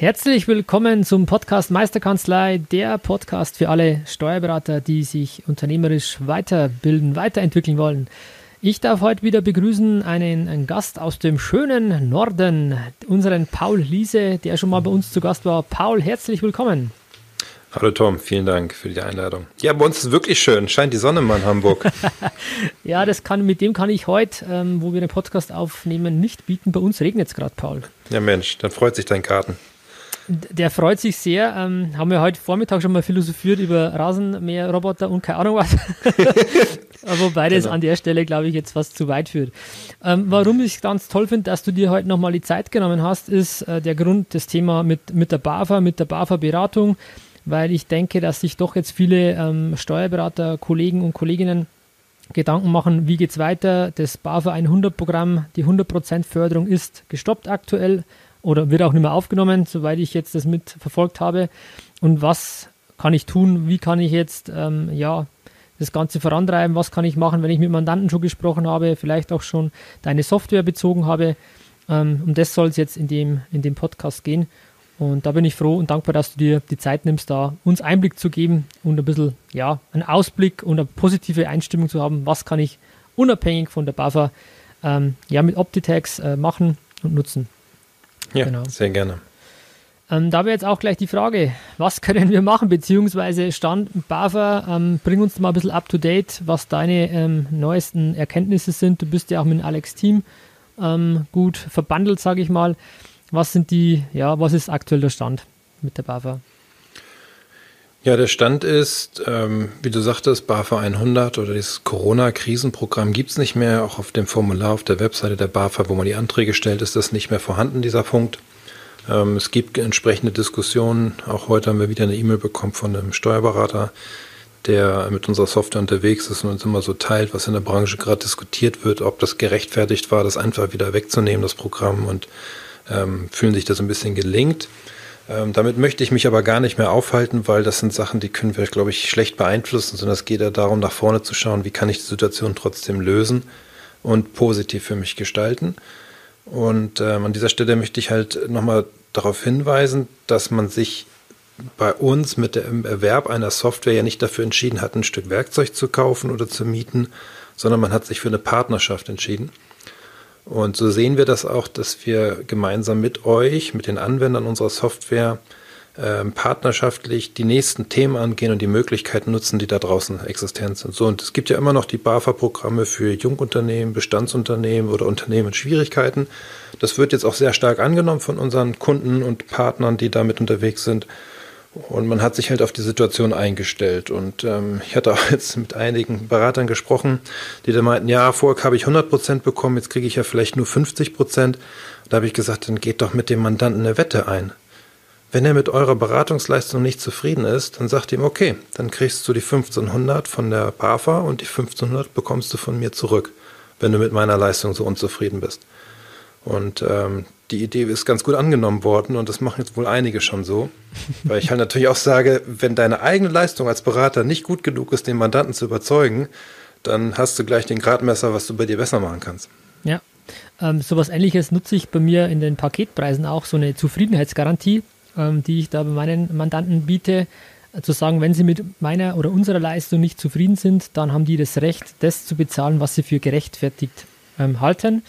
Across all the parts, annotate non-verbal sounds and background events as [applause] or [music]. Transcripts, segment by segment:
Herzlich willkommen zum Podcast Meisterkanzlei, der Podcast für alle Steuerberater, die sich unternehmerisch weiterbilden, weiterentwickeln wollen. Ich darf heute wieder begrüßen einen, einen, Gast aus dem schönen Norden, unseren Paul Liese, der schon mal bei uns zu Gast war. Paul, herzlich willkommen. Hallo Tom, vielen Dank für die Einladung. Ja, bei uns ist es wirklich schön. Scheint die Sonne mal in Hamburg. [laughs] ja, das kann, mit dem kann ich heute, ähm, wo wir den Podcast aufnehmen, nicht bieten. Bei uns regnet es gerade, Paul. Ja, Mensch, dann freut sich dein Garten. Der freut sich sehr. Ähm, haben wir heute Vormittag schon mal philosophiert über Rasenmäherroboter und keine Ahnung was. [laughs] Wobei das genau. an der Stelle, glaube ich, jetzt fast zu weit führt. Ähm, warum ich ganz toll finde, dass du dir heute nochmal die Zeit genommen hast, ist äh, der Grund, das Thema mit, mit der BAFA, mit der BAFA-Beratung, weil ich denke, dass sich doch jetzt viele ähm, Steuerberater, Kollegen und Kolleginnen Gedanken machen, wie geht es weiter. Das BAFA 100-Programm, die 100% Förderung ist gestoppt aktuell oder wird auch nicht mehr aufgenommen, soweit ich jetzt das mitverfolgt habe. Und was kann ich tun? Wie kann ich jetzt ähm, ja, das Ganze vorantreiben? Was kann ich machen, wenn ich mit Mandanten schon gesprochen habe, vielleicht auch schon deine Software bezogen habe? Ähm, um das soll es jetzt in dem, in dem Podcast gehen. Und da bin ich froh und dankbar, dass du dir die Zeit nimmst, da uns Einblick zu geben und ein bisschen, ja, einen Ausblick und eine positive Einstimmung zu haben. Was kann ich unabhängig von der BAFA ähm, ja, mit Optitex äh, machen und nutzen? Ja, genau. sehr gerne. Ähm, da wäre jetzt auch gleich die Frage, was können wir machen, beziehungsweise Stand BAFA, ähm, bring uns mal ein bisschen up to date, was deine ähm, neuesten Erkenntnisse sind. Du bist ja auch mit Alex Team ähm, gut verbandelt, sage ich mal. Was sind die, ja, was ist aktuell der Stand mit der BAFA? Ja, der Stand ist, ähm, wie du sagtest, BAFA 100 oder dieses Corona-Krisenprogramm gibt es nicht mehr. Auch auf dem Formular auf der Webseite der BAFA, wo man die Anträge stellt, ist das nicht mehr vorhanden, dieser Punkt. Ähm, es gibt entsprechende Diskussionen. Auch heute haben wir wieder eine E-Mail bekommen von einem Steuerberater, der mit unserer Software unterwegs ist und uns immer so teilt, was in der Branche gerade diskutiert wird, ob das gerechtfertigt war, das einfach wieder wegzunehmen, das Programm, und ähm, fühlen sich das ein bisschen gelingt. Ähm, damit möchte ich mich aber gar nicht mehr aufhalten, weil das sind Sachen, die können wir, glaube ich, schlecht beeinflussen, sondern es geht ja darum, nach vorne zu schauen, wie kann ich die Situation trotzdem lösen und positiv für mich gestalten. Und ähm, an dieser Stelle möchte ich halt nochmal darauf hinweisen, dass man sich bei uns mit dem Erwerb einer Software ja nicht dafür entschieden hat, ein Stück Werkzeug zu kaufen oder zu mieten, sondern man hat sich für eine Partnerschaft entschieden. Und so sehen wir das auch, dass wir gemeinsam mit euch, mit den Anwendern unserer Software, äh, partnerschaftlich die nächsten Themen angehen und die Möglichkeiten nutzen, die da draußen existent sind. So, und es gibt ja immer noch die BAFA-Programme für Jungunternehmen, Bestandsunternehmen oder Unternehmen in Schwierigkeiten. Das wird jetzt auch sehr stark angenommen von unseren Kunden und Partnern, die damit unterwegs sind. Und man hat sich halt auf die Situation eingestellt. Und ähm, ich hatte auch [laughs] jetzt mit einigen Beratern gesprochen, die da meinten, ja, vorher habe ich 100 Prozent bekommen, jetzt kriege ich ja vielleicht nur 50 Prozent. Da habe ich gesagt, dann geht doch mit dem Mandanten eine Wette ein. Wenn er mit eurer Beratungsleistung nicht zufrieden ist, dann sagt ihm, okay, dann kriegst du die 1500 von der BAFA und die 1500 bekommst du von mir zurück, wenn du mit meiner Leistung so unzufrieden bist. Und ähm, die Idee ist ganz gut angenommen worden und das machen jetzt wohl einige schon so. [laughs] Weil ich halt natürlich auch sage, wenn deine eigene Leistung als Berater nicht gut genug ist, den Mandanten zu überzeugen, dann hast du gleich den Gradmesser, was du bei dir besser machen kannst. Ja, ähm, sowas ähnliches nutze ich bei mir in den Paketpreisen auch, so eine Zufriedenheitsgarantie, ähm, die ich da bei meinen Mandanten biete. Äh, zu sagen, wenn sie mit meiner oder unserer Leistung nicht zufrieden sind, dann haben die das Recht, das zu bezahlen, was sie für gerechtfertigt ähm, halten.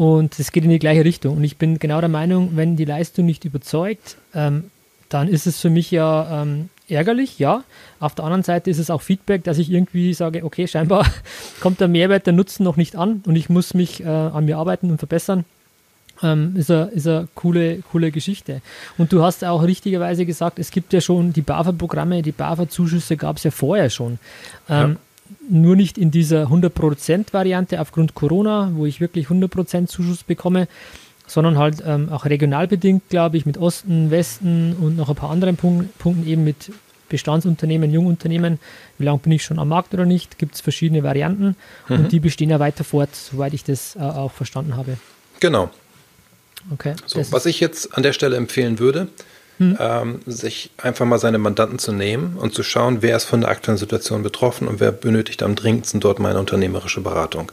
Und es geht in die gleiche Richtung. Und ich bin genau der Meinung, wenn die Leistung nicht überzeugt, ähm, dann ist es für mich ja ähm, ärgerlich, ja. Auf der anderen Seite ist es auch Feedback, dass ich irgendwie sage, okay, scheinbar [laughs] kommt der Mehrwert, der Nutzen noch nicht an und ich muss mich äh, an mir arbeiten und verbessern. Ähm, ist eine, ist coole, coole Geschichte. Und du hast auch richtigerweise gesagt, es gibt ja schon die BAFA-Programme, die BAFA-Zuschüsse gab es ja vorher schon. Ähm, ja nur nicht in dieser 100% Variante aufgrund Corona, wo ich wirklich 100% Zuschuss bekomme, sondern halt ähm, auch regional bedingt, glaube ich, mit Osten, Westen und noch ein paar anderen Punk Punkten eben mit Bestandsunternehmen, Jungunternehmen, wie lange bin ich schon am Markt oder nicht, gibt es verschiedene Varianten mhm. und die bestehen ja weiter fort, soweit ich das äh, auch verstanden habe. Genau. Okay. So, was ich jetzt an der Stelle empfehlen würde, hm. ähm, sich einfach mal seine Mandanten zu nehmen und zu schauen, wer ist von der aktuellen Situation betroffen und wer benötigt am dringendsten dort meine unternehmerische Beratung.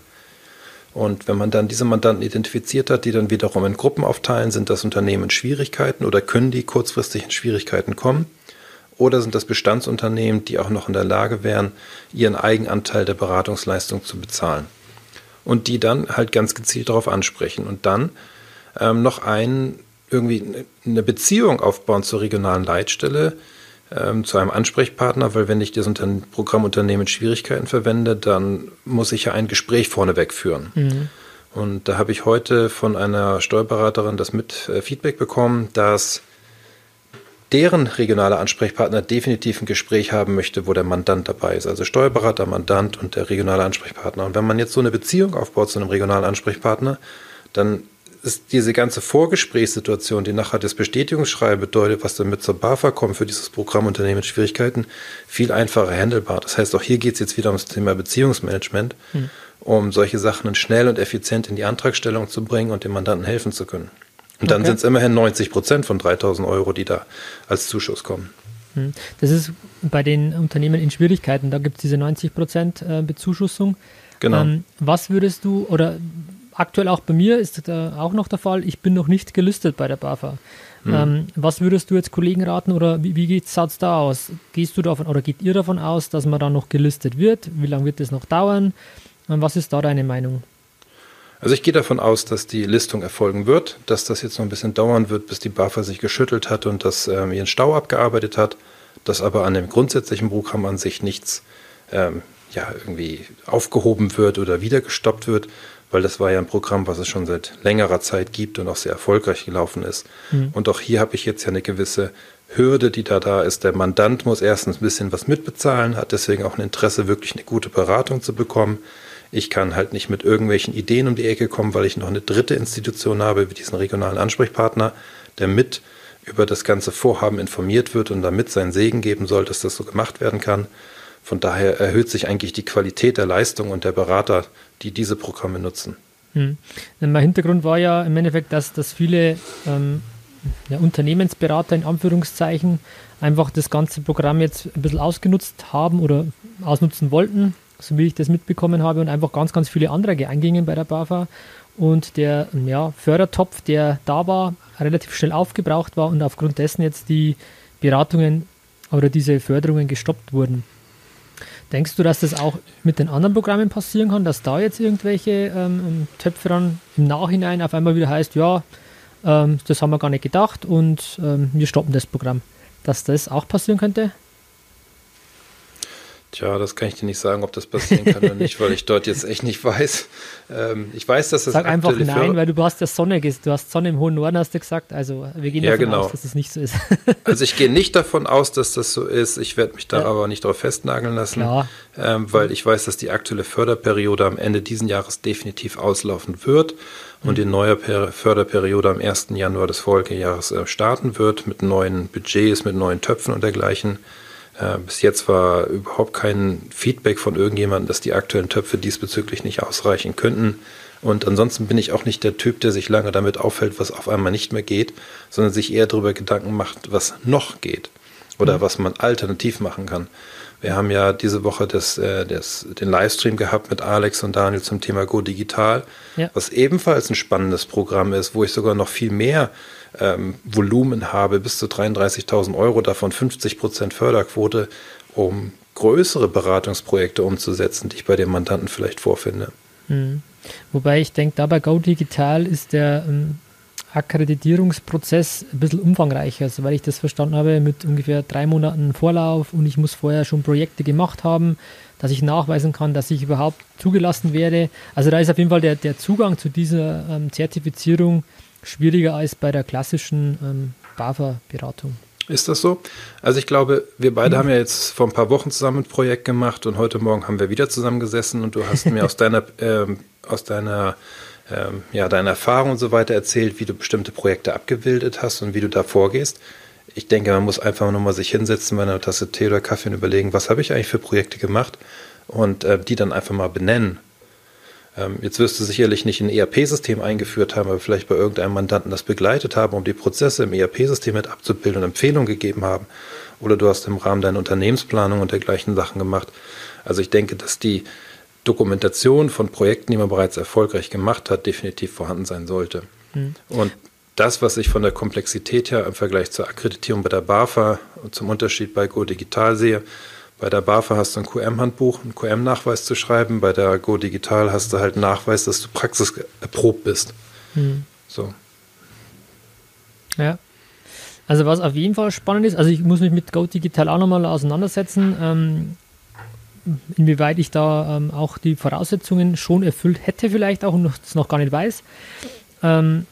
Und wenn man dann diese Mandanten identifiziert hat, die dann wiederum in Gruppen aufteilen, sind das Unternehmen in Schwierigkeiten oder können die kurzfristig in Schwierigkeiten kommen? Oder sind das Bestandsunternehmen, die auch noch in der Lage wären, ihren Eigenanteil der Beratungsleistung zu bezahlen? Und die dann halt ganz gezielt darauf ansprechen und dann ähm, noch einen, irgendwie eine Beziehung aufbauen zur regionalen Leitstelle, ähm, zu einem Ansprechpartner, weil wenn ich das Unter Programmunternehmen Schwierigkeiten verwende, dann muss ich ja ein Gespräch vorneweg führen. Mhm. Und da habe ich heute von einer Steuerberaterin das mit äh, Feedback bekommen, dass deren regionaler Ansprechpartner definitiv ein Gespräch haben möchte, wo der Mandant dabei ist. Also Steuerberater, Mandant und der regionale Ansprechpartner. Und wenn man jetzt so eine Beziehung aufbaut zu einem regionalen Ansprechpartner, dann ist diese ganze Vorgesprächssituation, die nachher das Bestätigungsschreiben bedeutet, was dann mit zur BAFA kommt für dieses Programmunternehmen Schwierigkeiten, viel einfacher handelbar. Das heißt, auch hier geht es jetzt wieder ums Thema Beziehungsmanagement, hm. um solche Sachen schnell und effizient in die Antragstellung zu bringen und dem Mandanten helfen zu können. Und dann okay. sind es immerhin 90 Prozent von 3000 Euro, die da als Zuschuss kommen. Hm. Das ist bei den Unternehmen in Schwierigkeiten, da gibt es diese 90 Prozent äh, Bezuschussung. Genau. Ähm, was würdest du oder aktuell auch bei mir ist auch noch der Fall, ich bin noch nicht gelistet bei der BAFA. Mhm. Ähm, was würdest du jetzt Kollegen raten oder wie, wie es da aus? Gehst du davon oder geht ihr davon aus, dass man dann noch gelistet wird? Wie lange wird das noch dauern? Und was ist da deine Meinung? Also ich gehe davon aus, dass die Listung erfolgen wird, dass das jetzt noch ein bisschen dauern wird, bis die BAFA sich geschüttelt hat und das ähm, ihren Stau abgearbeitet hat, dass aber an dem grundsätzlichen Programm an sich nichts ähm, ja, irgendwie aufgehoben wird oder wieder gestoppt wird, weil das war ja ein Programm, was es schon seit längerer Zeit gibt und auch sehr erfolgreich gelaufen ist. Mhm. Und auch hier habe ich jetzt ja eine gewisse Hürde, die da da ist. Der Mandant muss erstens ein bisschen was mitbezahlen, hat deswegen auch ein Interesse, wirklich eine gute Beratung zu bekommen. Ich kann halt nicht mit irgendwelchen Ideen um die Ecke kommen, weil ich noch eine dritte Institution habe, wie diesen regionalen Ansprechpartner, der mit über das ganze Vorhaben informiert wird und damit seinen Segen geben soll, dass das so gemacht werden kann. Von daher erhöht sich eigentlich die Qualität der Leistung und der Berater, die diese Programme nutzen. Hm. Mein Hintergrund war ja im Endeffekt, dass, dass viele ähm, ja, Unternehmensberater in Anführungszeichen einfach das ganze Programm jetzt ein bisschen ausgenutzt haben oder ausnutzen wollten, so wie ich das mitbekommen habe, und einfach ganz, ganz viele Anträge eingingen bei der BAFA. Und der ja, Fördertopf, der da war, relativ schnell aufgebraucht war und aufgrund dessen jetzt die Beratungen oder diese Förderungen gestoppt wurden. Denkst du, dass das auch mit den anderen Programmen passieren kann, dass da jetzt irgendwelche ähm, Töpfe dann im Nachhinein auf einmal wieder heißt, ja, ähm, das haben wir gar nicht gedacht und ähm, wir stoppen das Programm? Dass das auch passieren könnte? Tja, das kann ich dir nicht sagen, ob das passieren kann oder nicht, weil ich dort jetzt echt nicht weiß. Ähm, ich weiß, dass das Sag einfach nein, weil du hast ja Sonne, du hast Sonne im hohen Norden, hast du gesagt. Also wir gehen ja, davon genau. aus, dass es nicht so ist. [laughs] also ich gehe nicht davon aus, dass das so ist. Ich werde mich da ja. aber nicht darauf festnageln lassen, ähm, weil ich weiß, dass die aktuelle Förderperiode am Ende dieses Jahres definitiv auslaufen wird und mhm. die neue per Förderperiode am 1. Januar des Folgejahres äh, starten wird mit neuen Budgets, mit neuen Töpfen und dergleichen. Äh, bis jetzt war überhaupt kein Feedback von irgendjemandem, dass die aktuellen Töpfe diesbezüglich nicht ausreichen könnten. Und ansonsten bin ich auch nicht der Typ, der sich lange damit auffällt, was auf einmal nicht mehr geht, sondern sich eher darüber Gedanken macht, was noch geht oder mhm. was man alternativ machen kann. Wir haben ja diese Woche das, äh, das, den Livestream gehabt mit Alex und Daniel zum Thema Go Digital, ja. was ebenfalls ein spannendes Programm ist, wo ich sogar noch viel mehr ähm, Volumen habe, bis zu 33.000 Euro, davon 50 Prozent Förderquote, um größere Beratungsprojekte umzusetzen, die ich bei den Mandanten vielleicht vorfinde. Mhm. Wobei ich denke, da bei Go Digital ist der ähm, Akkreditierungsprozess ein bisschen umfangreicher, soweit ich das verstanden habe, mit ungefähr drei Monaten Vorlauf und ich muss vorher schon Projekte gemacht haben, dass ich nachweisen kann, dass ich überhaupt zugelassen werde. Also da ist auf jeden Fall der, der Zugang zu dieser ähm, Zertifizierung schwieriger als bei der klassischen ähm, BAFA-Beratung. Ist das so? Also ich glaube, wir beide mhm. haben ja jetzt vor ein paar Wochen zusammen ein Projekt gemacht und heute Morgen haben wir wieder zusammengesessen und du hast mir aus [laughs] deiner, ähm, aus deiner ähm, ja, deine Erfahrungen und so weiter erzählt, wie du bestimmte Projekte abgebildet hast und wie du da vorgehst. Ich denke, man muss einfach nur mal sich hinsetzen bei einer Tasse Tee oder Kaffee und überlegen, was habe ich eigentlich für Projekte gemacht und äh, die dann einfach mal benennen. Ähm, jetzt wirst du sicherlich nicht ein ERP-System eingeführt haben, aber vielleicht bei irgendeinem Mandanten das begleitet haben, um die Prozesse im ERP-System mit abzubilden und Empfehlungen gegeben haben. Oder du hast im Rahmen deiner Unternehmensplanung und dergleichen Sachen gemacht. Also ich denke, dass die Dokumentation von Projekten, die man bereits erfolgreich gemacht hat, definitiv vorhanden sein sollte. Mhm. Und das, was ich von der Komplexität her im Vergleich zur Akkreditierung bei der BAFA und zum Unterschied bei Go Digital sehe, bei der BAFA hast du ein QM-Handbuch, einen QM-Nachweis zu schreiben, bei der Go Digital hast du halt einen Nachweis, dass du praxiserprobt bist. Mhm. So. Ja. Also was auf jeden Fall spannend ist, also ich muss mich mit Go Digital auch nochmal auseinandersetzen. Ähm, inwieweit ich da ähm, auch die Voraussetzungen schon erfüllt hätte, vielleicht auch und das noch gar nicht weiß. Ähm,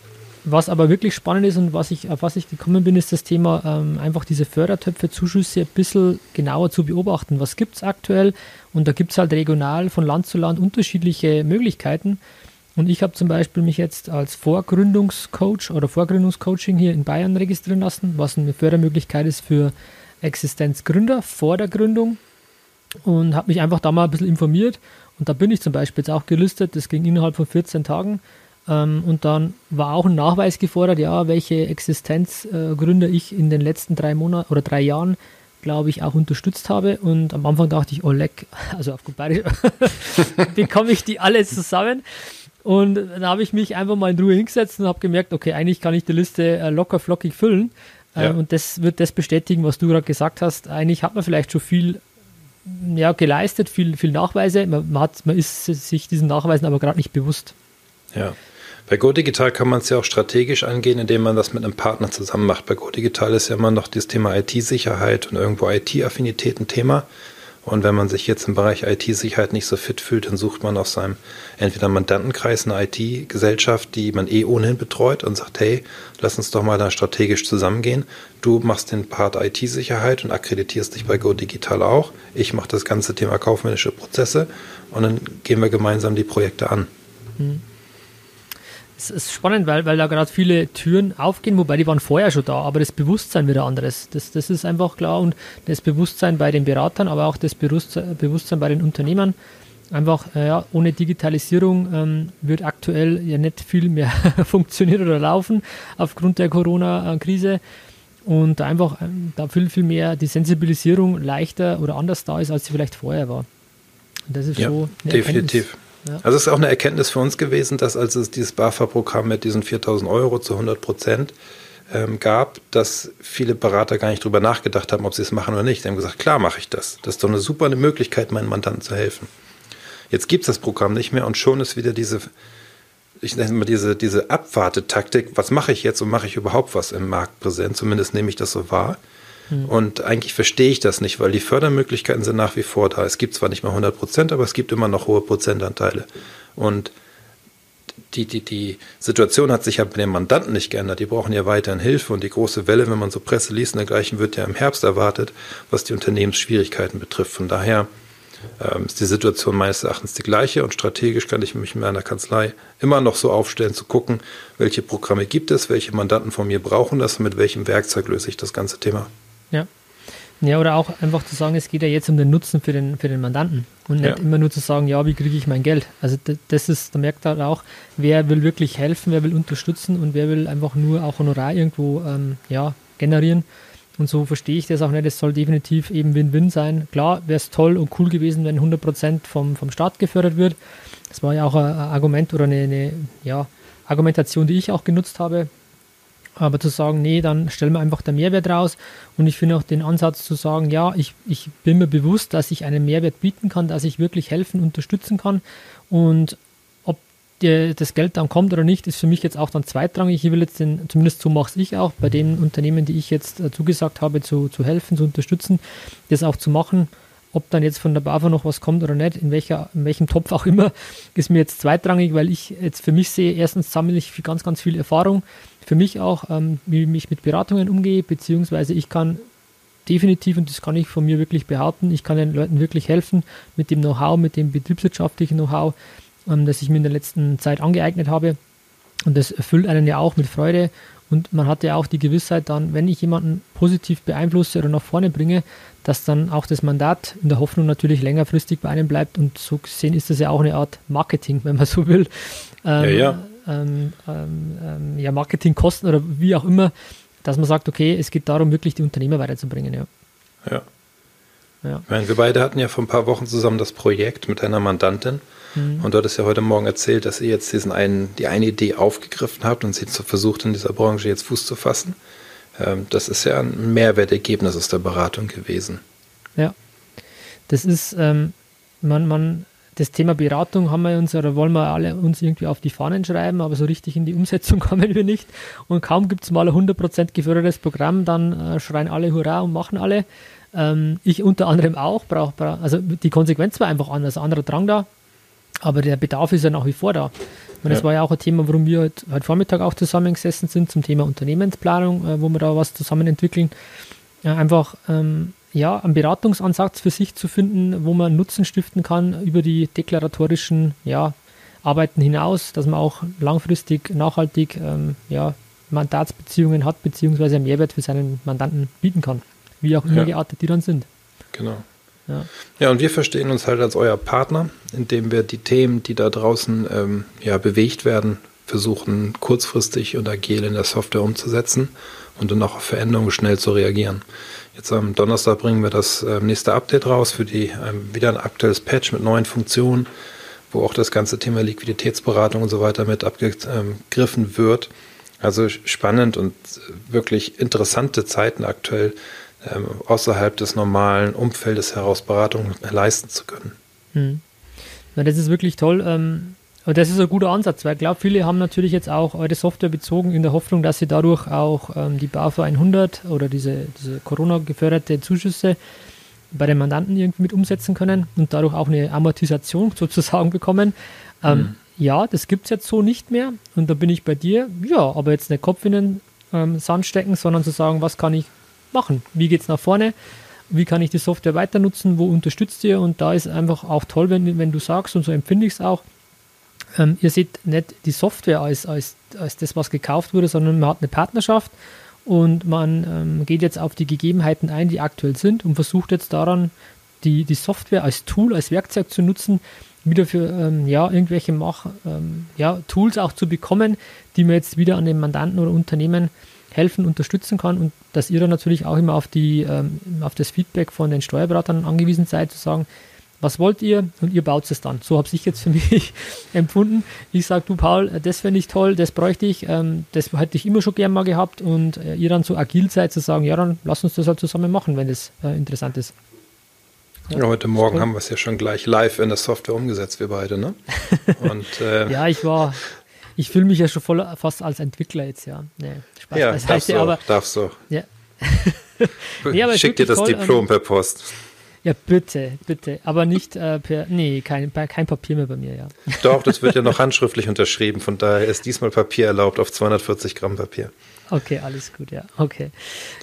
was aber wirklich spannend ist und was ich, auf was ich gekommen bin, ist das Thema ähm, einfach diese Fördertöpfe, Zuschüsse ein bisschen genauer zu beobachten. Was gibt es aktuell? Und da gibt es halt regional von Land zu Land unterschiedliche Möglichkeiten. Und ich habe zum Beispiel mich jetzt als Vorgründungscoach oder Vorgründungscoaching hier in Bayern registrieren lassen, was eine Fördermöglichkeit ist für Existenzgründer vor der Gründung und habe mich einfach da mal ein bisschen informiert. Und da bin ich zum Beispiel jetzt auch gelistet, das ging innerhalb von 14 Tagen. Ähm, und dann war auch ein Nachweis gefordert, ja, welche Existenzgründe ich in den letzten drei Monaten oder drei Jahren, glaube ich, auch unterstützt habe. Und am Anfang dachte ich, oh leck, [laughs] also auf gut Bayerisch, [laughs] bekomme ich die alle zusammen. Und dann habe ich mich einfach mal in Ruhe hingesetzt und habe gemerkt, okay, eigentlich kann ich die Liste äh, locker flockig füllen. Ja. Ähm, und das wird das bestätigen, was du gerade gesagt hast. Eigentlich hat man vielleicht schon viel ja, geleistet, viel, viel Nachweise. Man, man, hat, man ist sich diesen Nachweisen aber gerade nicht bewusst. Ja. Bei GoDigital kann man es ja auch strategisch angehen, indem man das mit einem Partner zusammen macht. Bei GoDigital ist ja immer noch das Thema IT-Sicherheit und irgendwo IT-Affinität ein Thema. Und wenn man sich jetzt im Bereich IT-Sicherheit nicht so fit fühlt, dann sucht man aus seinem entweder Mandantenkreis eine IT-Gesellschaft, die man eh ohnehin betreut und sagt, hey, lass uns doch mal da strategisch zusammengehen. Du machst den Part IT-Sicherheit und akkreditierst dich bei Go Digital auch. Ich mache das ganze Thema kaufmännische Prozesse und dann gehen wir gemeinsam die Projekte an. Hm. Es ist spannend, weil, weil da gerade viele Türen aufgehen, wobei die waren vorher schon da, aber das Bewusstsein wieder anderes. Das, das ist einfach klar und das Bewusstsein bei den Beratern, aber auch das Bewusstsein bei den Unternehmern. Einfach, äh, ja, ohne Digitalisierung ähm, wird aktuell ja nicht viel mehr [laughs] funktionieren oder laufen aufgrund der Corona-Krise und einfach ähm, da viel, viel mehr die Sensibilisierung leichter oder anders da ist, als sie vielleicht vorher war. Und das ist ja, schon definitiv. Erkenntnis. Also es ist auch eine Erkenntnis für uns gewesen, dass als es dieses BAFA-Programm mit diesen 4000 Euro zu 100 Prozent ähm, gab, dass viele Berater gar nicht drüber nachgedacht haben, ob sie es machen oder nicht. Sie haben gesagt, klar mache ich das. Das ist doch eine super Möglichkeit, meinen Mandanten zu helfen. Jetzt gibt es das Programm nicht mehr und schon ist wieder diese, ich nenne mal diese, diese Abwartetaktik, was mache ich jetzt und mache ich überhaupt was im Markt präsent? Zumindest nehme ich das so wahr. Mhm. Und eigentlich verstehe ich das nicht, weil die Fördermöglichkeiten sind nach wie vor da. Es gibt zwar nicht mal 100 Prozent, aber es gibt immer noch hohe Prozentanteile. Und die, die, die Situation hat sich ja bei den Mandanten nicht geändert. Die brauchen ja weiterhin Hilfe und die große Welle, wenn man so Presse liest und dergleichen, wird ja im Herbst erwartet, was die Unternehmensschwierigkeiten betrifft. Von daher ähm, ist die Situation meines Erachtens die gleiche und strategisch kann ich mich in meiner Kanzlei immer noch so aufstellen, zu gucken, welche Programme gibt es, welche Mandanten von mir brauchen das und mit welchem Werkzeug löse ich das ganze Thema. Ja. Ja, oder auch einfach zu sagen, es geht ja jetzt um den Nutzen für den, für den Mandanten und nicht ja. immer nur zu sagen, ja, wie kriege ich mein Geld? Also das ist, da merkt halt auch, wer will wirklich helfen, wer will unterstützen und wer will einfach nur auch Honorar irgendwo ähm, ja, generieren. Und so verstehe ich das auch nicht. Es soll definitiv eben Win-Win sein. Klar wäre es toll und cool gewesen, wenn 100% vom, vom Staat gefördert wird. Das war ja auch ein Argument oder eine, eine ja, Argumentation, die ich auch genutzt habe aber zu sagen, nee, dann stellen wir einfach den Mehrwert raus. Und ich finde auch den Ansatz zu sagen, ja, ich, ich bin mir bewusst, dass ich einen Mehrwert bieten kann, dass ich wirklich helfen, unterstützen kann. Und ob der, das Geld dann kommt oder nicht, ist für mich jetzt auch dann zweitrangig. Ich will jetzt den, zumindest so mache ich auch, bei den Unternehmen, die ich jetzt äh, zugesagt habe, zu, zu helfen, zu unterstützen, das auch zu machen. Ob dann jetzt von der BAFA noch was kommt oder nicht, in, welcher, in welchem Topf auch immer, ist mir jetzt zweitrangig, weil ich jetzt für mich sehe, erstens sammle ich ganz, ganz viel Erfahrung für mich auch, ähm, wie ich mit Beratungen umgehe, beziehungsweise ich kann definitiv, und das kann ich von mir wirklich behaupten, ich kann den Leuten wirklich helfen mit dem Know-how, mit dem betriebswirtschaftlichen Know-how, ähm, das ich mir in der letzten Zeit angeeignet habe. Und das erfüllt einen ja auch mit Freude. Und man hat ja auch die Gewissheit dann, wenn ich jemanden positiv beeinflusse oder nach vorne bringe, dass dann auch das Mandat in der Hoffnung natürlich längerfristig bei einem bleibt. Und so gesehen ist das ja auch eine Art Marketing, wenn man so will. Ähm, ja, ja. Ähm, ähm, ähm, ja, Marketingkosten oder wie auch immer, dass man sagt, okay, es geht darum, wirklich die Unternehmer weiterzubringen. Ja. ja. ja. Ich meine, wir beide hatten ja vor ein paar Wochen zusammen das Projekt mit einer Mandantin. Mhm. Und du hattest ja heute Morgen erzählt, dass ihr jetzt diesen einen, die eine Idee aufgegriffen habt und sie versucht, in dieser Branche jetzt Fuß zu fassen. Ähm, das ist ja ein Mehrwertergebnis aus der Beratung gewesen. Ja, das ist, ähm, man, man, das Thema Beratung haben wir uns oder wollen wir alle uns irgendwie auf die Fahnen schreiben, aber so richtig in die Umsetzung [laughs] kommen wir nicht. Und kaum gibt es mal ein 100% gefördertes Programm, dann äh, schreien alle Hurra und machen alle. Ähm, ich unter anderem auch, brauch, brauch, also die Konsequenz war einfach anders, anderer Drang da, aber der Bedarf ist ja nach wie vor da. Und das ja. war ja auch ein Thema, warum wir heute, heute Vormittag auch zusammengesessen sind zum Thema Unternehmensplanung, äh, wo wir da was zusammen entwickeln. Ja, einfach ähm, ja, einen Beratungsansatz für sich zu finden, wo man Nutzen stiften kann über die deklaratorischen ja, Arbeiten hinaus, dass man auch langfristig nachhaltig ähm, ja, Mandatsbeziehungen hat, beziehungsweise einen Mehrwert für seinen Mandanten bieten kann, wie auch immer ja. geartet die dann sind. Genau. Ja. ja, und wir verstehen uns halt als euer Partner, indem wir die Themen, die da draußen ähm, ja, bewegt werden, versuchen kurzfristig und agil in der Software umzusetzen und dann auch auf Veränderungen schnell zu reagieren. Jetzt am Donnerstag bringen wir das äh, nächste Update raus für die ähm, wieder ein aktuelles Patch mit neuen Funktionen, wo auch das ganze Thema Liquiditätsberatung und so weiter mit abgegriffen wird. Also spannend und wirklich interessante Zeiten aktuell ähm, außerhalb des normalen Umfeldes heraus Beratung leisten zu können. Hm. Ja, das ist wirklich toll. Ähm, und das ist ein guter Ansatz, weil ich glaube, viele haben natürlich jetzt auch eure Software bezogen in der Hoffnung, dass sie dadurch auch ähm, die BAFA 100 oder diese, diese Corona-geförderte Zuschüsse bei den Mandanten irgendwie mit umsetzen können und dadurch auch eine Amortisation [laughs] sozusagen bekommen. Ähm, mhm. Ja, das gibt es jetzt so nicht mehr und da bin ich bei dir. Ja, aber jetzt nicht Kopf in den ähm, Sand stecken, sondern zu sagen, was kann ich machen? Wie geht es nach vorne? Wie kann ich die Software weiter nutzen? Wo unterstützt ihr? Und da ist einfach auch toll, wenn, wenn du sagst, und so empfinde ich es auch, ähm, ihr seht nicht die Software als, als, als das, was gekauft wurde, sondern man hat eine Partnerschaft und man ähm, geht jetzt auf die Gegebenheiten ein, die aktuell sind und versucht jetzt daran, die, die Software als Tool, als Werkzeug zu nutzen, wieder für ähm, ja, irgendwelche Mach, ähm, ja, Tools auch zu bekommen, die man jetzt wieder an den Mandanten oder Unternehmen helfen, unterstützen kann und dass ihr dann natürlich auch immer auf, die, ähm, auf das Feedback von den Steuerberatern angewiesen seid, zu sagen, was wollt ihr und ihr baut es dann. So habe ich jetzt für [laughs] mich empfunden. Ich sage, du Paul, das fände ich toll, das bräuchte ich, ähm, das hätte ich immer schon gern mal gehabt und äh, ihr dann so agil seid zu sagen, ja, dann lass uns das halt zusammen machen, wenn das äh, interessant ist. Ja, heute Morgen haben wir es ja schon gleich live in der Software umgesetzt, wir beide, ne? [laughs] Und, äh, ja, ich war, ich fühle mich ja schon voll fast als Entwickler jetzt, ja. Nee, Spaß ja, darfst du, aber, darfst du. Ja. [laughs] nee, Schick dir das toll, Diplom ähm, per Post. Ja, bitte, bitte. Aber nicht äh, per, nee, kein, kein Papier mehr bei mir, ja. Doch, das wird ja noch [laughs] handschriftlich unterschrieben. Von daher ist diesmal Papier erlaubt auf 240 Gramm Papier. Okay, alles gut, ja. Okay.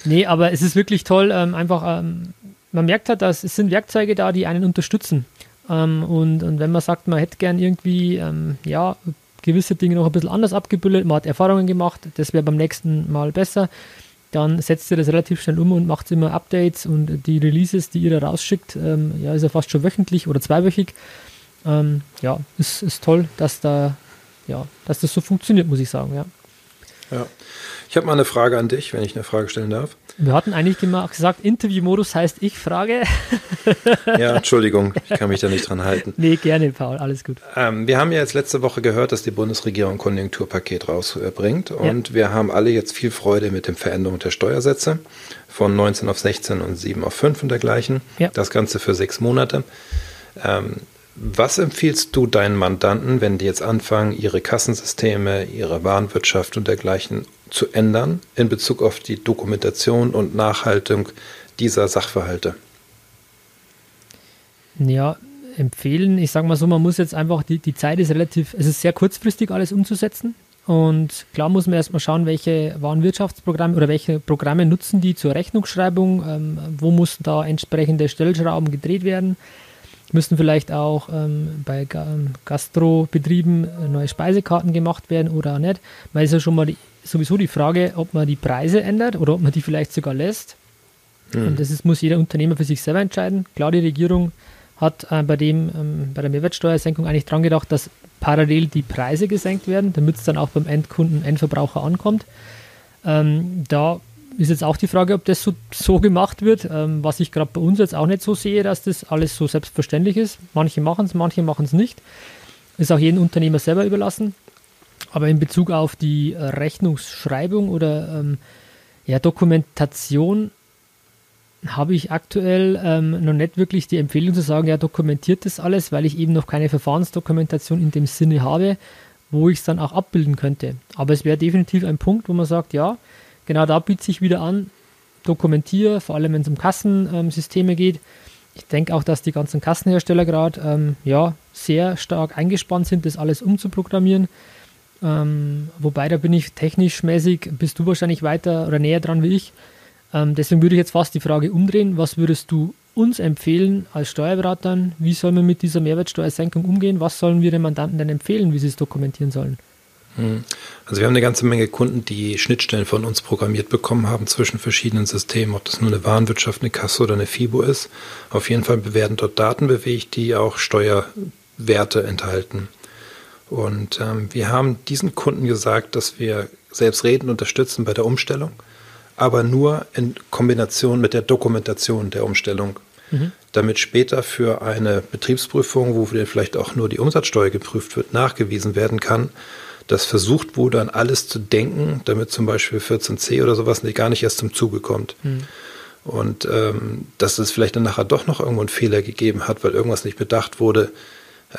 Nee, aber es ist wirklich toll, ähm, einfach, ähm, man merkt halt, dass es sind Werkzeuge da, die einen unterstützen. Ähm, und, und wenn man sagt, man hätte gern irgendwie, ähm, ja, gewisse Dinge noch ein bisschen anders abgebildet, man hat Erfahrungen gemacht, das wäre beim nächsten Mal besser, dann setzt ihr das relativ schnell um und macht immer Updates und die Releases, die ihr da rausschickt, ähm, ja, ist ja fast schon wöchentlich oder zweiwöchig. Ähm, ja, ist, ist toll, dass da, ja, dass das so funktioniert, muss ich sagen, ja. Ja. Ich habe mal eine Frage an dich, wenn ich eine Frage stellen darf. Wir hatten eigentlich gesagt, Interviewmodus heißt ich frage. [laughs] ja, Entschuldigung, ich kann mich da nicht dran halten. [laughs] Nee, gerne, Paul, alles gut. Ähm, wir haben ja jetzt letzte Woche gehört, dass die Bundesregierung ein Konjunkturpaket rausbringt und ja. wir haben alle jetzt viel Freude mit den Veränderungen der Steuersätze von 19 auf 16 und 7 auf 5 und dergleichen. Ja. Das Ganze für sechs Monate. Ähm, was empfiehlst du deinen Mandanten, wenn die jetzt anfangen, ihre Kassensysteme, ihre Warenwirtschaft und dergleichen zu ändern in Bezug auf die Dokumentation und Nachhaltung dieser Sachverhalte? Ja, empfehlen, ich sage mal so, man muss jetzt einfach, die, die Zeit ist relativ, es ist sehr kurzfristig alles umzusetzen. Und klar muss man erstmal schauen, welche Warenwirtschaftsprogramme oder welche Programme nutzen die zur Rechnungsschreibung, ähm, wo mussten da entsprechende Stellschrauben gedreht werden müssen vielleicht auch ähm, bei Gastrobetrieben neue Speisekarten gemacht werden oder auch nicht. Man ist ja schon mal die, sowieso die Frage, ob man die Preise ändert oder ob man die vielleicht sogar lässt. Mhm. Und das ist, muss jeder Unternehmer für sich selber entscheiden. Klar, die Regierung hat äh, bei, dem, ähm, bei der Mehrwertsteuersenkung eigentlich dran gedacht, dass parallel die Preise gesenkt werden, damit es dann auch beim Endkunden, Endverbraucher ankommt. Ähm, da ist jetzt auch die Frage, ob das so, so gemacht wird, ähm, was ich gerade bei uns jetzt auch nicht so sehe, dass das alles so selbstverständlich ist. Manche machen es, manche machen es nicht. Ist auch jedem Unternehmer selber überlassen. Aber in Bezug auf die äh, Rechnungsschreibung oder ähm, ja, Dokumentation habe ich aktuell ähm, noch nicht wirklich die Empfehlung zu sagen, ja, dokumentiert das alles, weil ich eben noch keine Verfahrensdokumentation in dem Sinne habe, wo ich es dann auch abbilden könnte. Aber es wäre definitiv ein Punkt, wo man sagt, ja, genau da bietet sich wieder an, dokumentiere, vor allem wenn es um Kassensysteme geht. Ich denke auch, dass die ganzen Kassenhersteller gerade ähm, ja, sehr stark eingespannt sind, das alles umzuprogrammieren. Ähm, wobei da bin ich technisch mäßig, bist du wahrscheinlich weiter oder näher dran wie ich. Ähm, deswegen würde ich jetzt fast die Frage umdrehen. Was würdest du uns empfehlen als Steuerberatern? Wie soll man mit dieser Mehrwertsteuersenkung umgehen? Was sollen wir den Mandanten denn empfehlen, wie sie es dokumentieren sollen? Hm. Also wir haben eine ganze Menge Kunden, die Schnittstellen von uns programmiert bekommen haben zwischen verschiedenen Systemen, ob das nur eine Warenwirtschaft, eine Kasse oder eine FIBO ist. Auf jeden Fall werden dort Daten bewegt, die auch Steuerwerte enthalten. Und ähm, wir haben diesen Kunden gesagt, dass wir selbstredend unterstützen bei der Umstellung aber nur in Kombination mit der Dokumentation der Umstellung. Mhm. Damit später für eine Betriebsprüfung, wo vielleicht auch nur die Umsatzsteuer geprüft wird, nachgewiesen werden kann, dass versucht wurde, an alles zu denken, damit zum Beispiel 14c oder sowas gar nicht erst zum Zuge kommt. Mhm. Und ähm, dass es vielleicht dann nachher doch noch irgendwo einen Fehler gegeben hat, weil irgendwas nicht bedacht wurde,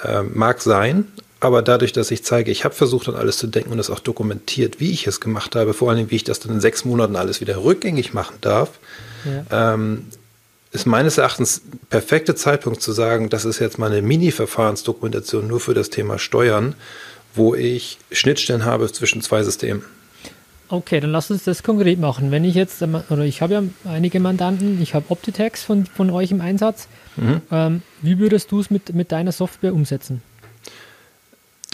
äh, mag sein, aber dadurch, dass ich zeige, ich habe versucht, an alles zu denken und es auch dokumentiert, wie ich es gemacht habe, vor allem, wie ich das dann in sechs Monaten alles wieder rückgängig machen darf, ja. ähm, ist meines Erachtens perfekte Zeitpunkt zu sagen, das ist jetzt meine Mini-Verfahrensdokumentation nur für das Thema Steuern, wo ich Schnittstellen habe zwischen zwei Systemen. Okay, dann lass uns das konkret machen. Wenn ich jetzt, oder ich habe ja einige Mandanten, ich habe Optitex von, von euch im Einsatz. Mhm. Ähm, wie würdest du es mit, mit deiner Software umsetzen?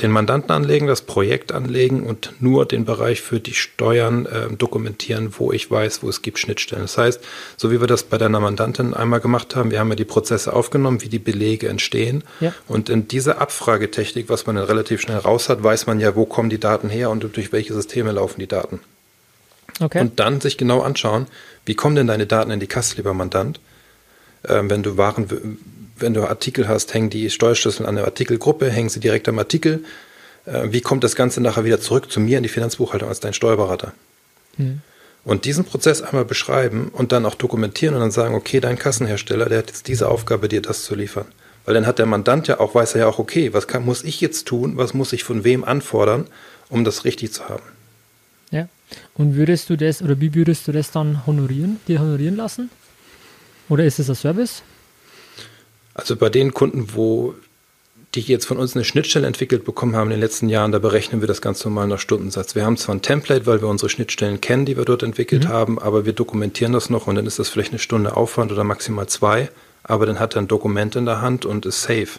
Den Mandanten anlegen, das Projekt anlegen und nur den Bereich für die Steuern äh, dokumentieren, wo ich weiß, wo es gibt Schnittstellen. Das heißt, so wie wir das bei deiner Mandantin einmal gemacht haben, wir haben ja die Prozesse aufgenommen, wie die Belege entstehen. Ja. Und in dieser Abfragetechnik, was man dann relativ schnell raus hat, weiß man ja, wo kommen die Daten her und durch welche Systeme laufen die Daten. Okay. Und dann sich genau anschauen, wie kommen denn deine Daten in die Kasse, lieber Mandant? Ähm, wenn du Waren wenn du Artikel hast, hängen die Steuerschlüssel an der Artikelgruppe, hängen sie direkt am Artikel. Äh, wie kommt das Ganze nachher wieder zurück zu mir in die Finanzbuchhaltung als dein Steuerberater? Mhm. Und diesen Prozess einmal beschreiben und dann auch dokumentieren und dann sagen, okay, dein Kassenhersteller, der hat jetzt diese Aufgabe, dir das zu liefern. Weil dann hat der Mandant ja auch, weiß er ja auch, okay, was kann, muss ich jetzt tun, was muss ich von wem anfordern, um das richtig zu haben. Ja. Und würdest du das, oder wie würdest du das dann honorieren, dir honorieren lassen? Oder ist es ein Service? Also bei den Kunden, wo die jetzt von uns eine Schnittstelle entwickelt bekommen haben in den letzten Jahren, da berechnen wir das ganz normal nach Stundensatz. Wir haben zwar ein Template, weil wir unsere Schnittstellen kennen, die wir dort entwickelt mhm. haben, aber wir dokumentieren das noch und dann ist das vielleicht eine Stunde Aufwand oder maximal zwei, aber dann hat er ein Dokument in der Hand und ist safe.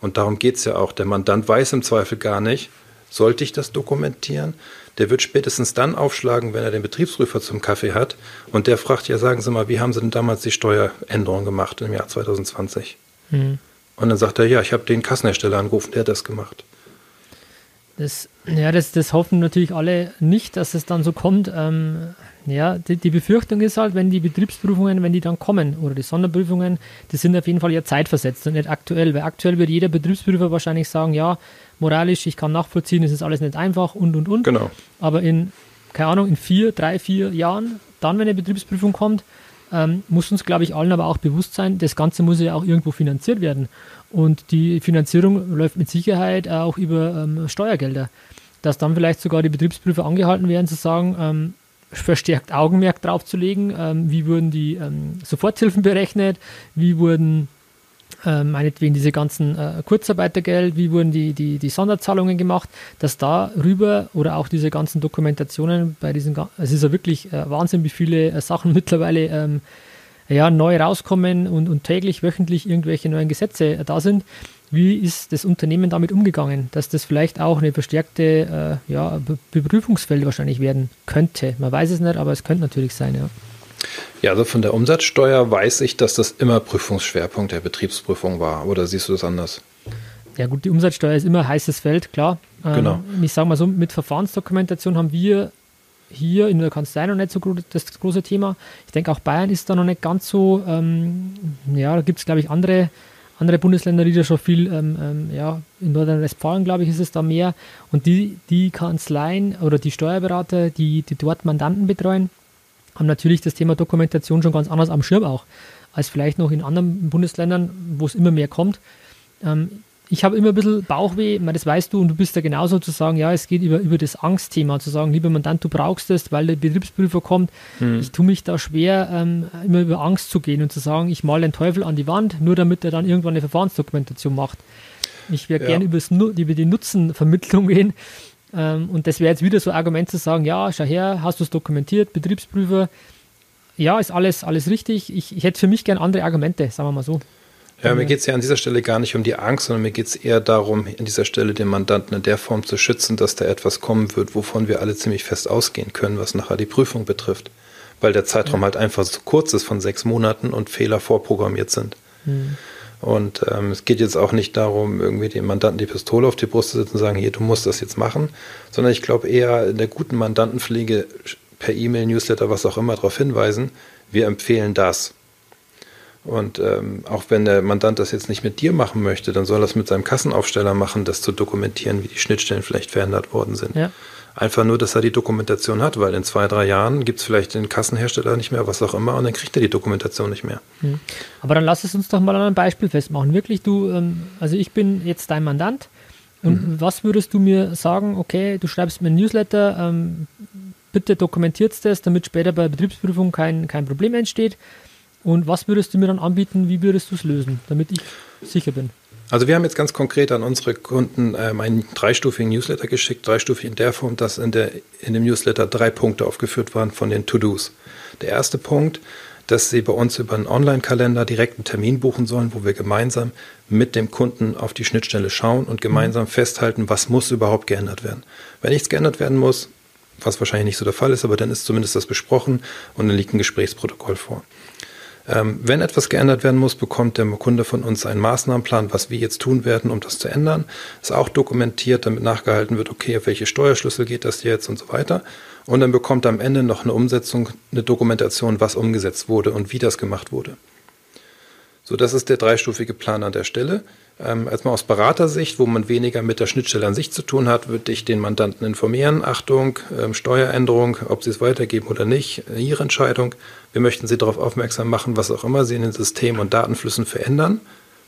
Und darum geht es ja auch. Der Mandant weiß im Zweifel gar nicht, sollte ich das dokumentieren? Der wird spätestens dann aufschlagen, wenn er den Betriebsprüfer zum Kaffee hat und der fragt, ja sagen Sie mal, wie haben Sie denn damals die Steueränderung gemacht im Jahr 2020? Mhm. Und dann sagt er, ja, ich habe den Kassenhersteller angerufen, der hat das gemacht. Das, ja, das, das hoffen natürlich alle nicht, dass es dann so kommt. Ähm, ja, die, die, Befürchtung ist halt, wenn die Betriebsprüfungen, wenn die dann kommen oder die Sonderprüfungen, die sind auf jeden Fall ja zeitversetzt und nicht aktuell, weil aktuell wird jeder Betriebsprüfer wahrscheinlich sagen, ja, moralisch, ich kann nachvollziehen, es ist alles nicht einfach und und und. Genau. Aber in, keine Ahnung, in vier, drei, vier Jahren, dann, wenn eine Betriebsprüfung kommt, ähm, muss uns, glaube ich, allen aber auch bewusst sein, das Ganze muss ja auch irgendwo finanziert werden. Und die Finanzierung läuft mit Sicherheit auch über ähm, Steuergelder. Dass dann vielleicht sogar die Betriebsprüfer angehalten werden, zu sagen, ähm, verstärkt Augenmerk drauf zu legen, ähm, wie wurden die ähm, Soforthilfen berechnet, wie wurden äh, meinetwegen diese ganzen äh, Kurzarbeitergeld, wie wurden die, die, die Sonderzahlungen gemacht, dass da rüber oder auch diese ganzen Dokumentationen bei diesen, es ist ja wirklich äh, Wahnsinn, wie viele äh, Sachen [laughs] mittlerweile ähm, ja, neu rauskommen und, und täglich, wöchentlich irgendwelche neuen Gesetze da sind. Wie ist das Unternehmen damit umgegangen, dass das vielleicht auch eine verstärkte äh, ja, Beprüfungsfeld wahrscheinlich werden könnte? Man weiß es nicht, aber es könnte natürlich sein, ja. Ja, also von der Umsatzsteuer weiß ich, dass das immer Prüfungsschwerpunkt der Betriebsprüfung war. Oder siehst du das anders? Ja gut, die Umsatzsteuer ist immer heißes Feld, klar. Ähm, genau. Ich sage mal so, mit Verfahrensdokumentation haben wir hier in der Kanzlei noch nicht so das große Thema. Ich denke auch Bayern ist da noch nicht ganz so, ähm, ja, da gibt es glaube ich andere, andere Bundesländer, die da schon viel, ähm, ähm, ja, in Nordrhein-Westfalen glaube ich ist es da mehr. Und die, die Kanzleien oder die Steuerberater, die, die dort Mandanten betreuen, haben natürlich das Thema Dokumentation schon ganz anders am Schirm auch, als vielleicht noch in anderen Bundesländern, wo es immer mehr kommt. Ähm, ich habe immer ein bisschen Bauchweh, das weißt du und du bist da genauso zu sagen, ja, es geht über, über das Angstthema, zu sagen, lieber Mandant, du brauchst es, weil der Betriebsprüfer kommt. Hm. Ich tue mich da schwer, ähm, immer über Angst zu gehen und zu sagen, ich male den Teufel an die Wand, nur damit er dann irgendwann eine Verfahrensdokumentation macht. Ich wäre ja. gerne über die Nutzenvermittlung gehen. Ähm, und das wäre jetzt wieder so ein Argument zu sagen, ja, schau her, hast du es dokumentiert, Betriebsprüfer, ja, ist alles, alles richtig. Ich, ich hätte für mich gerne andere Argumente, sagen wir mal so. Ja, mir geht es ja an dieser Stelle gar nicht um die Angst, sondern mir geht es eher darum, an dieser Stelle den Mandanten in der Form zu schützen, dass da etwas kommen wird, wovon wir alle ziemlich fest ausgehen können, was nachher die Prüfung betrifft. Weil der Zeitraum ja. halt einfach so kurz ist von sechs Monaten und Fehler vorprogrammiert sind. Mhm. Und ähm, es geht jetzt auch nicht darum, irgendwie dem Mandanten die Pistole auf die Brust zu setzen und sagen, hier, du musst das jetzt machen, sondern ich glaube eher in der guten Mandantenpflege per E-Mail, Newsletter, was auch immer darauf hinweisen, wir empfehlen das. Und ähm, auch wenn der Mandant das jetzt nicht mit dir machen möchte, dann soll er es mit seinem Kassenaufsteller machen, das zu dokumentieren, wie die Schnittstellen vielleicht verändert worden sind. Ja. Einfach nur, dass er die Dokumentation hat, weil in zwei, drei Jahren gibt es vielleicht den Kassenhersteller nicht mehr, was auch immer, und dann kriegt er die Dokumentation nicht mehr. Hm. Aber dann lass es uns doch mal an einem Beispiel festmachen. Wirklich, du, ähm, also ich bin jetzt dein Mandant und mhm. was würdest du mir sagen, okay, du schreibst mir ein Newsletter, ähm, bitte dokumentiert das, damit später bei Betriebsprüfung kein, kein Problem entsteht. Und was würdest du mir dann anbieten? Wie würdest du es lösen, damit ich sicher bin? Also wir haben jetzt ganz konkret an unsere Kunden ähm, einen dreistufigen Newsletter geschickt, dreistufig in der Form, dass in, der, in dem Newsletter drei Punkte aufgeführt waren von den To-Dos. Der erste Punkt, dass sie bei uns über einen Online-Kalender direkt einen Termin buchen sollen, wo wir gemeinsam mit dem Kunden auf die Schnittstelle schauen und gemeinsam mhm. festhalten, was muss überhaupt geändert werden. Wenn nichts geändert werden muss, was wahrscheinlich nicht so der Fall ist, aber dann ist zumindest das besprochen und dann liegt ein Gesprächsprotokoll vor. Ähm, wenn etwas geändert werden muss, bekommt der Kunde von uns einen Maßnahmenplan, was wir jetzt tun werden, um das zu ändern. Ist auch dokumentiert, damit nachgehalten wird, okay, auf welche Steuerschlüssel geht das jetzt und so weiter. Und dann bekommt er am Ende noch eine Umsetzung, eine Dokumentation, was umgesetzt wurde und wie das gemacht wurde. So, das ist der dreistufige Plan an der Stelle. Ähm, als mal aus Beratersicht, wo man weniger mit der Schnittstelle an sich zu tun hat, würde ich den Mandanten informieren. Achtung, ähm, Steueränderung, ob sie es weitergeben oder nicht, äh, ihre Entscheidung. Wir möchten Sie darauf aufmerksam machen, was auch immer Sie in den Systemen und Datenflüssen verändern.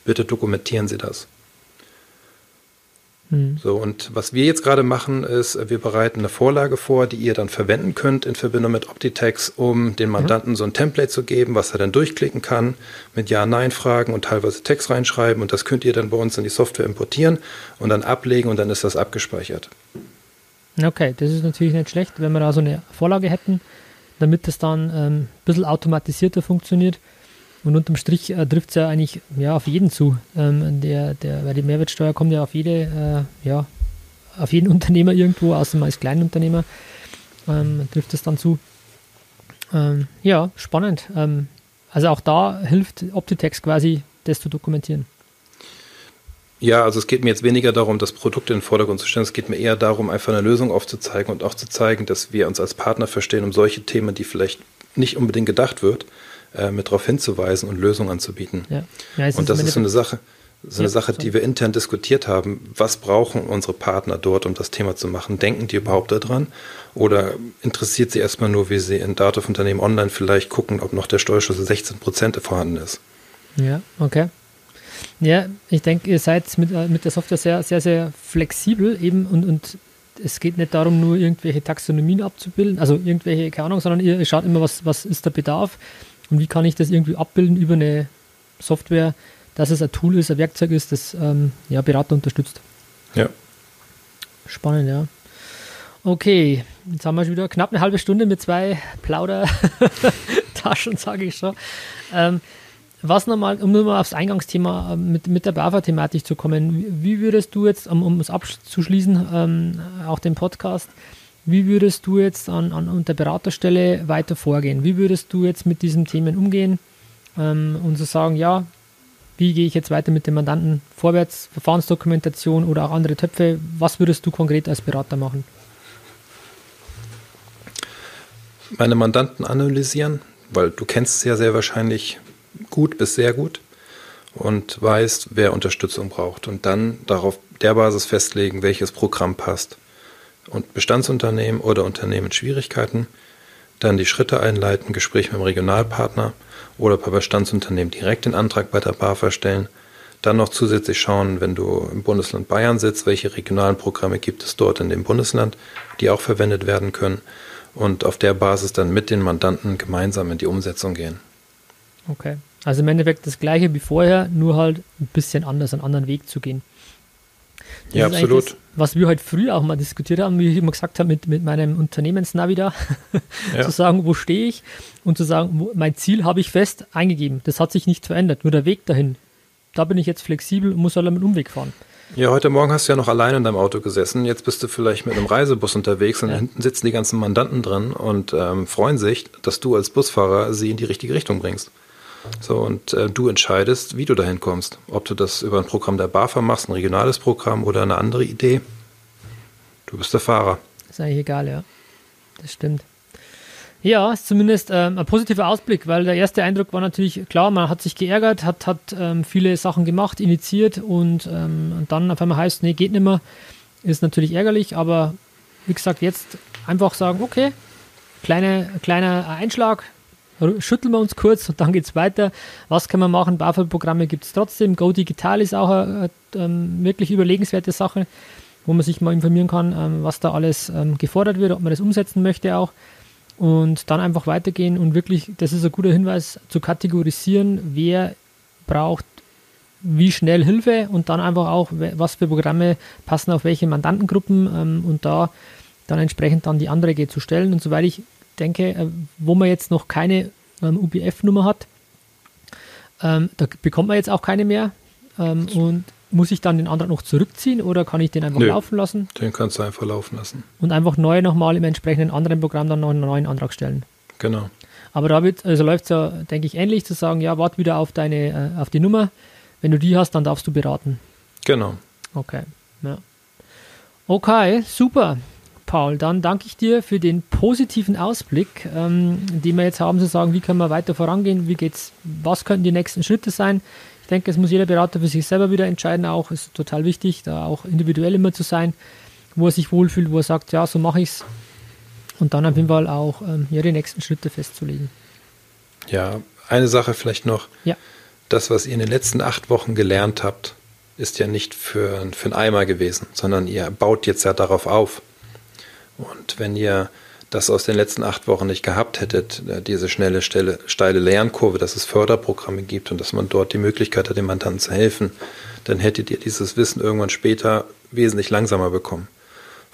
Bitte dokumentieren Sie das. Mhm. So, und was wir jetzt gerade machen, ist, wir bereiten eine Vorlage vor, die ihr dann verwenden könnt in Verbindung mit Optitex, um den Mandanten ja. so ein Template zu geben, was er dann durchklicken kann, mit Ja-Nein-Fragen und teilweise Text reinschreiben. Und das könnt ihr dann bei uns in die Software importieren und dann ablegen und dann ist das abgespeichert. Okay, das ist natürlich nicht schlecht, wenn wir da so eine Vorlage hätten, damit das dann ähm, ein bisschen automatisierter funktioniert. Und unterm Strich äh, trifft es ja eigentlich ja, auf jeden zu. Ähm, der, der, weil die Mehrwertsteuer kommt ja auf jede, äh, ja, auf jeden [laughs] Unternehmer irgendwo, außer man ist Kleinunternehmer, ähm, trifft es dann zu. Ähm, ja, spannend. Ähm, also auch da hilft Optitex quasi, das zu dokumentieren. Ja, also es geht mir jetzt weniger darum, das Produkt in den Vordergrund zu stellen. Es geht mir eher darum, einfach eine Lösung aufzuzeigen und auch zu zeigen, dass wir uns als Partner verstehen, um solche Themen, die vielleicht nicht unbedingt gedacht wird, äh, mit darauf hinzuweisen und Lösungen anzubieten. Ja. Ja, und das ist so eine Sache, so eine ja, Sache, die wir intern diskutiert haben. Was brauchen unsere Partner dort, um das Thema zu machen? Denken die überhaupt daran? Oder interessiert sie erstmal nur, wie sie in Datenunternehmen online vielleicht gucken, ob noch der Steuerschlüssel 16 Prozent vorhanden ist? Ja, okay. Ja, ich denke, ihr seid mit, äh, mit der Software sehr, sehr, sehr flexibel eben und, und es geht nicht darum, nur irgendwelche Taxonomien abzubilden, also irgendwelche, keine Ahnung, sondern ihr schaut immer, was, was ist der Bedarf und wie kann ich das irgendwie abbilden über eine Software, dass es ein Tool ist, ein Werkzeug ist, das ähm, ja, Berater unterstützt. Ja. Spannend, ja. Okay, jetzt haben wir schon wieder knapp eine halbe Stunde mit zwei Plauder-Tagen austauschen, [laughs] sage ich schon. Ähm, was nochmal, um nur mal aufs Eingangsthema äh, mit, mit der BAFA-Thematik zu kommen, wie würdest du jetzt, um, um es abzuschließen, ähm, auch den Podcast, wie würdest du jetzt an, an der Beraterstelle weiter vorgehen? Wie würdest du jetzt mit diesen Themen umgehen ähm, und so sagen, ja, wie gehe ich jetzt weiter mit dem Mandanten vorwärts, Verfahrensdokumentation oder auch andere Töpfe, was würdest du konkret als Berater machen? Meine Mandanten analysieren, weil du kennst sie ja sehr wahrscheinlich gut bis sehr gut und weißt, wer Unterstützung braucht und dann darauf der Basis festlegen, welches Programm passt. Und Bestandsunternehmen oder Unternehmen Schwierigkeiten, dann die Schritte einleiten, Gespräch mit dem Regionalpartner oder bei Bestandsunternehmen direkt den Antrag bei der BAFA stellen. Dann noch zusätzlich schauen, wenn du im Bundesland Bayern sitzt, welche regionalen Programme gibt es dort in dem Bundesland, die auch verwendet werden können. Und auf der Basis dann mit den Mandanten gemeinsam in die Umsetzung gehen. Okay. Also im Endeffekt das gleiche wie vorher, nur halt ein bisschen anders, einen anderen Weg zu gehen. Das ja, absolut. Das, was wir heute früh auch mal diskutiert haben, wie ich immer gesagt habe, mit, mit meinem Unternehmensnavi da, [laughs] ja. zu sagen, wo stehe ich und zu sagen, wo, mein Ziel habe ich fest eingegeben. Das hat sich nicht verändert, nur der Weg dahin. Da bin ich jetzt flexibel und muss halt mit Umweg fahren. Ja, heute Morgen hast du ja noch allein in deinem Auto gesessen. Jetzt bist du vielleicht mit einem Reisebus unterwegs und ja. hinten sitzen die ganzen Mandanten drin und ähm, freuen sich, dass du als Busfahrer sie in die richtige Richtung bringst. So, und äh, du entscheidest, wie du dahin kommst. Ob du das über ein Programm der BAFA machst, ein regionales Programm oder eine andere Idee. Du bist der Fahrer. Ist eigentlich egal, ja. Das stimmt. Ja, ist zumindest ähm, ein positiver Ausblick, weil der erste Eindruck war natürlich klar, man hat sich geärgert, hat, hat ähm, viele Sachen gemacht, initiiert und, ähm, und dann auf einmal heißt, nee, geht nicht mehr. Ist natürlich ärgerlich, aber wie gesagt, jetzt einfach sagen, okay, kleine, kleiner Einschlag, schütteln wir uns kurz und dann geht es weiter. Was kann man machen? BAFA-Programme gibt es trotzdem. Go Digital ist auch eine, eine, eine, wirklich überlegenswerte Sache, wo man sich mal informieren kann, ähm, was da alles ähm, gefordert wird, ob man das umsetzen möchte auch. Und dann einfach weitergehen und wirklich, das ist ein guter Hinweis, zu kategorisieren, wer braucht wie schnell Hilfe und dann einfach auch, was für Programme passen auf welche Mandantengruppen ähm, und da dann entsprechend dann die Anträge zu stellen. Und soweit ich denke, äh, wo man jetzt noch keine ähm, UBF-Nummer hat, ähm, da bekommt man jetzt auch keine mehr. Ähm, und muss ich dann den Antrag noch zurückziehen oder kann ich den einfach Nö, laufen lassen? Den kannst du einfach laufen lassen. Und einfach neu nochmal im entsprechenden anderen Programm dann noch einen neuen Antrag stellen. Genau. Aber da wird, also läuft es ja, denke ich, ähnlich zu sagen, ja, warte wieder auf deine, äh, auf die Nummer. Wenn du die hast, dann darfst du beraten. Genau. Okay. Ja. Okay, super. Paul, dann danke ich dir für den positiven Ausblick, ähm, den wir jetzt haben, zu sagen, wie können wir weiter vorangehen, wie geht's, was könnten die nächsten Schritte sein. Ich denke, es muss jeder Berater für sich selber wieder entscheiden, auch ist total wichtig, da auch individuell immer zu sein, wo er sich wohlfühlt, wo er sagt, ja, so mache ich es. Und dann auf jeden Fall auch ähm, ja, die nächsten Schritte festzulegen. Ja, eine Sache vielleicht noch. Ja. Das, was ihr in den letzten acht Wochen gelernt habt, ist ja nicht für, für einen Eimer gewesen, sondern ihr baut jetzt ja darauf auf. Und wenn ihr das aus den letzten acht Wochen nicht gehabt hättet, äh, diese schnelle, steile, steile Lernkurve, dass es Förderprogramme gibt und dass man dort die Möglichkeit hat, dem Mandanten zu helfen, dann hättet ihr dieses Wissen irgendwann später wesentlich langsamer bekommen.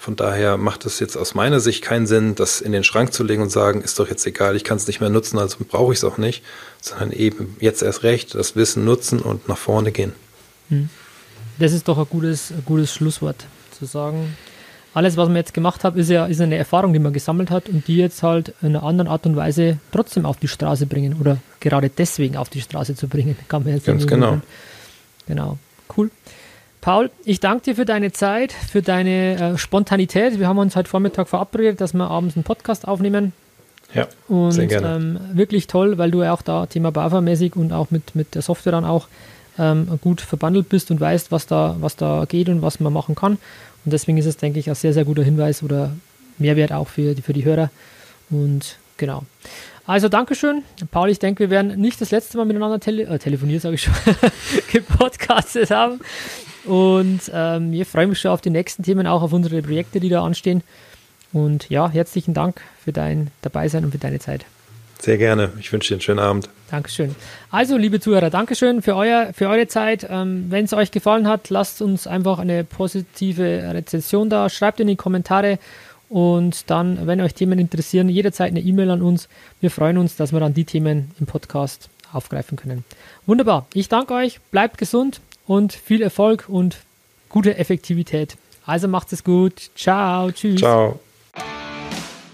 Von daher macht es jetzt aus meiner Sicht keinen Sinn, das in den Schrank zu legen und sagen, ist doch jetzt egal, ich kann es nicht mehr nutzen, also brauche ich es auch nicht, sondern eben jetzt erst recht das Wissen nutzen und nach vorne gehen. Hm. Das ist doch ein gutes, ein gutes Schlusswort, zu sagen, alles, was man jetzt gemacht hat, ist ja ist eine Erfahrung, die man gesammelt hat und die jetzt halt in einer anderen Art und Weise trotzdem auf die Straße bringen oder gerade deswegen auf die Straße zu bringen. Kann man jetzt Ganz genau. Genau. Cool. Paul, ich danke dir für deine Zeit, für deine äh, Spontanität. Wir haben uns heute Vormittag verabredet, dass wir abends einen Podcast aufnehmen. Ja, und, sehr gerne. Ähm, wirklich toll, weil du ja auch da Thema BAFA-mäßig und auch mit, mit der Software dann auch ähm, gut verbandelt bist und weißt, was da, was da geht und was man machen kann. Und deswegen ist es, denke ich, ein sehr, sehr guter Hinweis oder Mehrwert auch für die, für die Hörer. Und genau. Also Dankeschön. Paul, ich denke, wir werden nicht das letzte Mal miteinander tele äh, telefoniert, sage ich schon, [laughs] gepodcastet haben. Und ähm, ich freue mich schon auf die nächsten Themen, auch auf unsere Projekte, die da anstehen. Und ja, herzlichen Dank für dein Dabeisein und für deine Zeit. Sehr gerne. Ich wünsche dir einen schönen Abend. Dankeschön. Also, liebe Zuhörer, Dankeschön für, euer, für eure Zeit. Ähm, Wenn es euch gefallen hat, lasst uns einfach eine positive Rezension da. Schreibt in die Kommentare Und dann, wenn euch Themen interessieren, jederzeit eine E-Mail an uns. Wir freuen uns, dass wir dann die Themen im Podcast aufgreifen können. Wunderbar. Ich danke euch, bleibt gesund und viel Erfolg und gute Effektivität. Also macht es gut. Ciao. Tschüss. Ciao.